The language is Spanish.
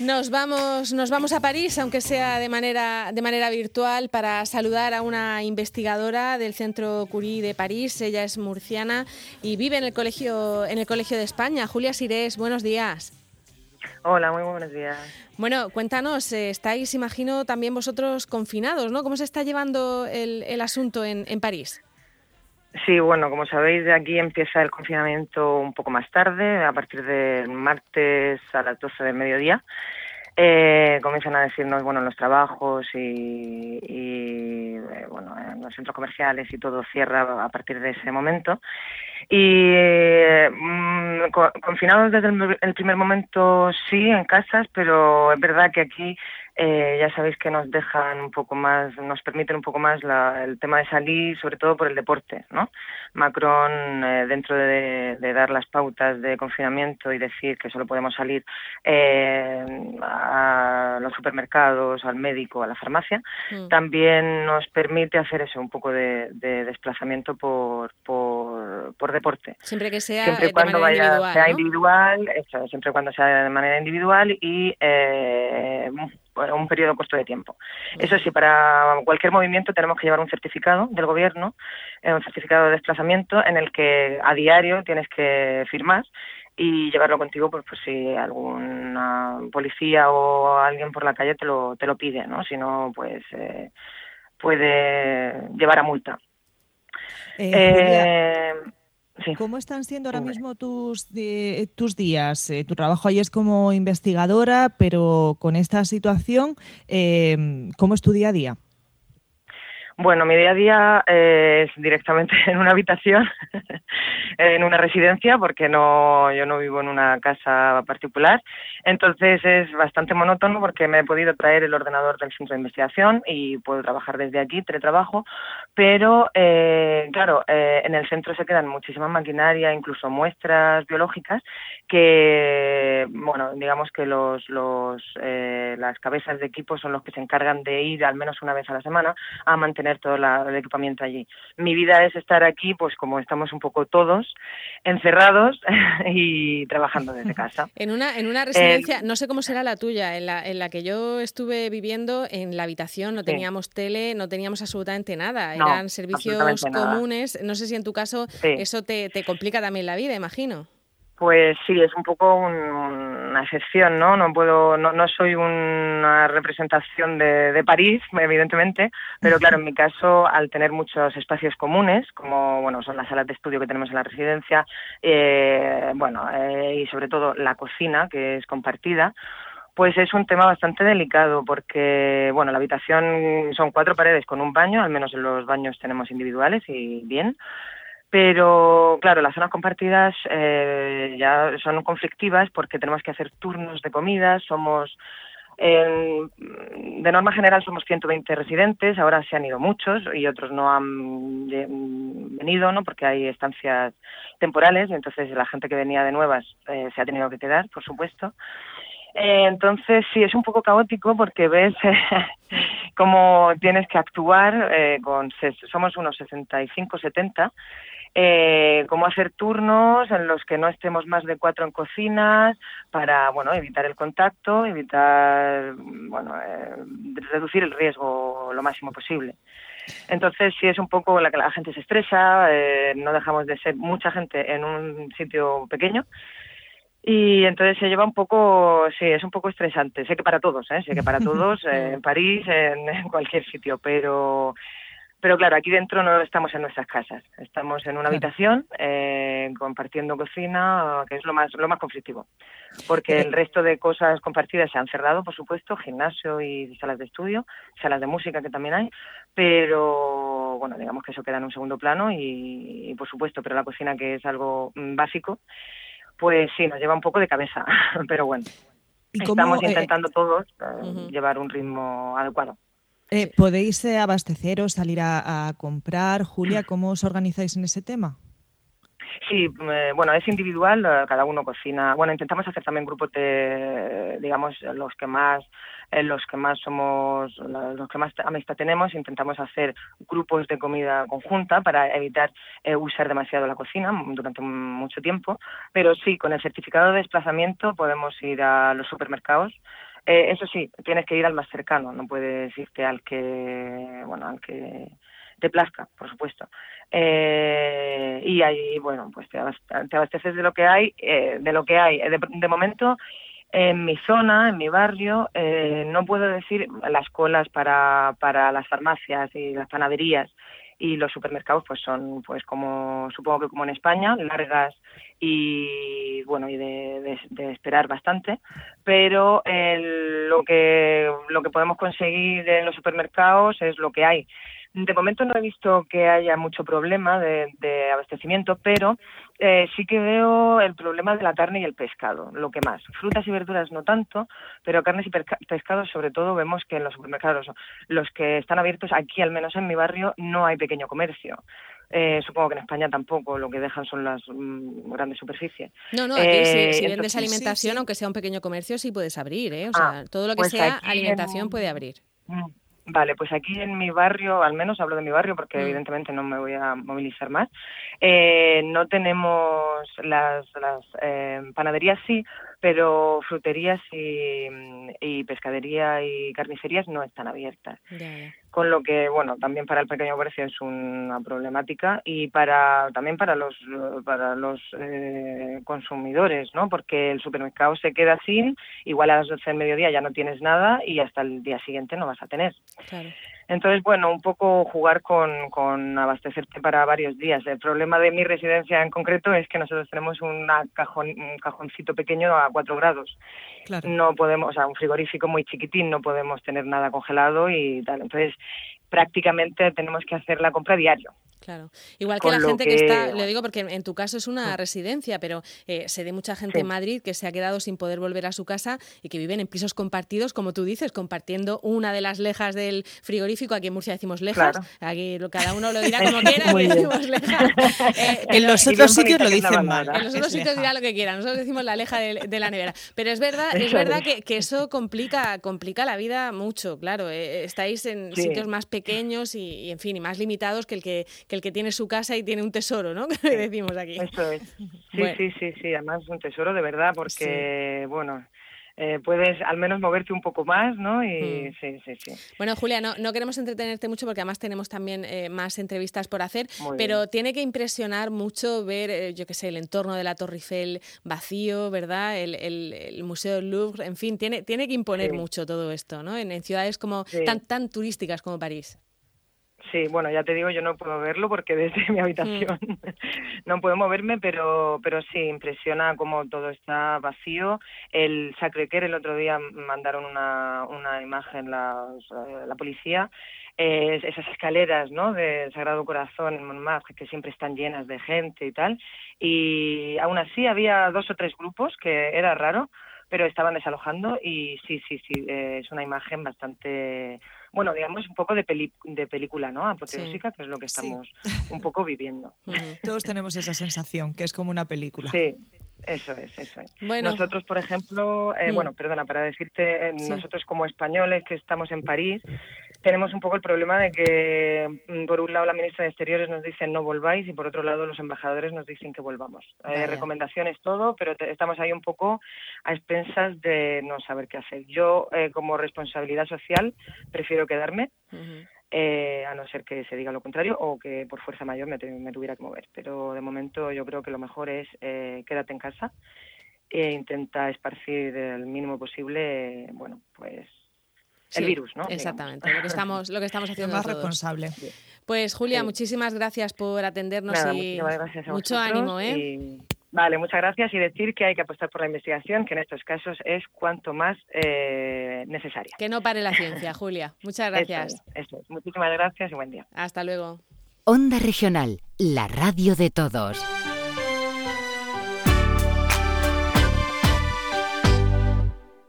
Nos vamos, nos vamos a París, aunque sea de manera, de manera virtual, para saludar a una investigadora del Centro Curie de París. Ella es murciana y vive en el colegio, en el colegio de España. Julia Sirés, buenos días. Hola, muy buenos días. Bueno, cuéntanos, eh, estáis, imagino, también vosotros confinados, ¿no? ¿Cómo se está llevando el, el asunto en, en París? Sí, bueno, como sabéis, de aquí empieza el confinamiento un poco más tarde, a partir del martes a las 12 del mediodía. Eh, comienzan a decirnos, bueno, los trabajos y, y eh, bueno, los centros comerciales y todo cierra a partir de ese momento. Y mm, confinados desde el, primer momento sí, en casas, pero es verdad que aquí eh, ya sabéis que nos dejan un poco más, nos permiten un poco más la, el tema de salir, sobre todo por el deporte, ¿no? Macron, eh, dentro de, de, dar las pautas de confinamiento y decir que solo podemos salir eh, a los supermercados, al médico, a la farmacia, mm. también nos permite hacer eso, un poco de, de desplazamiento por, por, por, deporte. Siempre que sea siempre de cuando manera vaya, individual, sea ¿no? individual, eso, siempre cuando sea de manera individual y eh, un periodo corto de tiempo. Eso sí, para cualquier movimiento tenemos que llevar un certificado del gobierno, eh, un certificado de desplazamiento en el que a diario tienes que firmar y llevarlo contigo pues, pues si alguna policía o alguien por la calle te lo, te lo pide, ¿no? Si no, pues eh, puede llevar a multa. Eh, Eh, sí. ¿Cómo están siendo ahora mismo tus, tus días? Eh, tu trabajo ahí es como investigadora, pero con esta situación, eh, ¿cómo es tu día a día? Bueno, mi día a día eh, es directamente en una habitación, en una residencia, porque no, yo no vivo en una casa particular. Entonces es bastante monótono porque me he podido traer el ordenador del centro de investigación y puedo trabajar desde aquí, teletrabajo. Pero, eh, claro, eh, en el centro se quedan muchísimas maquinaria, incluso muestras biológicas, que, bueno, digamos que los, los, eh, las cabezas de equipo son los que se encargan de ir al menos una vez a la semana a mantener todo la- el equipamiento allí. Mi vida es estar aquí, pues como estamos un poco todos encerrados y trabajando desde casa. En una, en una residencia, no sé cómo será la tuya, en la, en la que yo estuve viviendo, en la habitación no Sí. teníamos tele, no teníamos absolutamente nada, No, eran servicios nada. comunes. No sé si en tu caso Sí. eso te, te complica también la vida, imagino. Pues sí, es un poco un- una excepción, ¿no? No puedo, no, no soy una representación de, de París, evidentemente, pero claro, en mi caso, al tener muchos espacios comunes, como bueno, son las salas de estudio que tenemos en la residencia, eh, bueno, eh, y sobre todo la cocina, que es compartida, pues es un tema bastante delicado porque, bueno, la habitación son cuatro paredes con un baño, al menos en los baños tenemos individuales y bien, pero claro, las zonas compartidas eh, ya son conflictivas porque tenemos que hacer turnos de comida, somos de norma general somos 120 residentes, ahora se han ido muchos y otros no han venido, ¿no? Porque hay estancias temporales y entonces la gente que venía de nuevas eh, se ha tenido que quedar, por supuesto. Eh, entonces sí, es un poco caótico porque ves cómo tienes que actuar eh, con somos unos 65, 70 eh, cómo hacer turnos en los que no estemos más de cuatro en cocinas para bueno evitar el contacto evitar bueno eh, reducir el riesgo lo máximo posible entonces sí es un poco la que la gente se estresa eh, no dejamos de ser mucha gente en un sitio pequeño y entonces se lleva un poco, sí, es un poco estresante. Sé que para todos, ¿eh? sé que para todos, eh, en París, en, en cualquier sitio, pero pero claro, aquí dentro no estamos en nuestras casas, estamos en una habitación eh, compartiendo cocina, que es lo más lo más conflictivo, porque Eh. el resto de cosas compartidas se han cerrado, por supuesto, gimnasio y salas de estudio, salas de música que también hay, pero bueno, digamos que eso queda en un segundo plano y, y, por supuesto, pero la cocina que es algo mm, básico, pues sí, nos lleva un poco de cabeza, pero bueno, ¿Y cómo estamos eh, intentando todos eh, llevar un ritmo adecuado. Eh, podéis eh, abasteceros, salir a, a comprar? Julia, ¿cómo os organizáis en ese tema? Sí, eh, bueno, es individual, eh, cada uno cocina. Bueno, intentamos hacer también grupos de, digamos, los que más, los que más somos, los que más amistad tenemos, intentamos hacer grupos de comida conjunta para evitar eh, usar demasiado la cocina mm, durante mucho tiempo. Pero sí, con el certificado de desplazamiento podemos ir a los supermercados Eh, eso sí, tienes que ir al más cercano, no puedes irte al que, bueno, al que te plazca, por supuesto. Eh, y ahí, bueno, pues te, abasteces de lo que hay, eh, de lo que hay. De, momento, en mi zona, en mi barrio, no puedo decir las colas para, para las farmacias y las panaderías y los supermercados pues son pues como supongo que como en España largas y bueno y de, esperar bastante. Pero lo que lo que podemos conseguir en los supermercados es lo que hay de momento no he visto que haya mucho problema de, abastecimiento, pero eh, sí que veo el problema de la carne y el pescado, lo que más. Frutas y verduras no tanto, pero carnes y pescados sobre todo vemos que en los supermercados, los que están abiertos aquí, al menos en mi barrio, no hay pequeño comercio. Eh, supongo que en España tampoco, lo que dejan son las mm, grandes superficies. No, no, aquí si, vendes alimentación, aunque sea un pequeño comercio, sí puedes abrir, ¿eh? O sea, ah, todo lo que pues sea alimentación puede abrir. Mm, Vale, pues aquí en mi barrio, al menos hablo de mi barrio porque mm. evidentemente no me voy a movilizar más, eh, no tenemos las, las eh, panaderías sí, pero fruterías y, pescadería y carnicerías no están abiertas. Con lo que, bueno, también para el pequeño comercio es una problemática y para también para los para los eh, consumidores, ¿no? Porque el supermercado se queda sin, igual a las 12 del mediodía ya no tienes nada y hasta el día siguiente no vas a tener. Entonces, bueno, un poco jugar con, con abastecerte para varios días. El problema de mi residencia en concreto es que nosotros tenemos una cajón, un cajoncito pequeño a 4 grados. No podemos, o sea, un frigorífico muy chiquitín, no podemos tener nada congelado y tal. Entonces, prácticamente tenemos que hacer la compra diario. Claro. Igual que la gente que, está, le digo porque en tu caso es una residencia, pero eh, sé de mucha gente en Madrid que se ha quedado sin poder volver a su casa y que viven en pisos compartidos, como tú dices, compartiendo una de las lejas del frigorífico. Aquí en Murcia decimos lejas, aquí cada uno lo dirá como quiera, decimos lejas. Eh, en los otros sitios lo dicen mal. En los otros sitios dirá lo que quieran, nosotros decimos la leja de, la nevera. Pero es verdad, es verdad que, que, eso complica, complica la vida mucho, claro. Eh, estáis en sitios más pequeños y, en fin, y más limitados que el que que el que tiene su casa y tiene un tesoro, ¿no? Que decimos aquí. Eso es. Sí, sí, sí, sí, además un tesoro de verdad porque, bueno, eh, puedes al menos moverte un poco más, ¿no? Y mm. sí, sí, sí. Bueno, Julia, no, no queremos entretenerte mucho porque además tenemos también eh, más entrevistas por hacer, pero tiene que impresionar mucho ver, eh, yo qué sé, el entorno de la Torre Eiffel vacío, ¿verdad? El, el, Museo del Louvre, en fin, tiene, tiene que imponer mucho todo esto, ¿no? En, en ciudades como tan, tan turísticas como París. Sí, bueno, ya te digo, yo no puedo verlo porque desde mi habitación mm. no puedo moverme, pero, pero sí, impresiona como todo está vacío. El Sacré-Cœur, el otro día mandaron una, una imagen la, la policía, eh, esas escaleras ¿no? del Sagrado Corazón en Montmartre que siempre están llenas de gente y tal. Y aún así había dos o tres grupos, que era raro, pero estaban desalojando y sí, sí, sí, eh, es una imagen bastante bueno, digamos, un poco de, de película, ¿no? Apoteósica, que es lo que estamos un poco viviendo. Todos tenemos esa sensación, que es como una película. Sí, eso es, eso es. Nosotros, por ejemplo, eh, mm. bueno, perdona, para decirte, eh, nosotros como españoles que estamos en París, tenemos un poco el problema de que, mm, por un lado, la ministra de Exteriores nos dice no volváis y por otro lado, los embajadores nos dicen que volvamos. Eh, recomendaciones, todo, pero estamos ahí un poco a expensas de no saber qué hacer. Yo, eh, como responsabilidad social, prefiero quedarme. Eh, a no ser que se diga lo contrario o que por fuerza mayor me, tuviera que mover. Pero de momento yo creo que lo mejor es eh, quédate en casa e intenta esparcir el mínimo posible, bueno, pues el virus, ¿no? Exactamente, lo que estamos, lo que estamos haciendo más responsable. Pues Julia, muchísimas gracias por atendernos y mucho ánimo, ¿eh? Vale, muchas gracias y decir que hay que apostar por la investigación, que en estos casos es cuanto más eh, necesaria. Que no pare la ciencia, Julia. Muchas gracias. eso Muchísimas gracias y buen día. Hasta luego. Onda Regional, la radio de todos.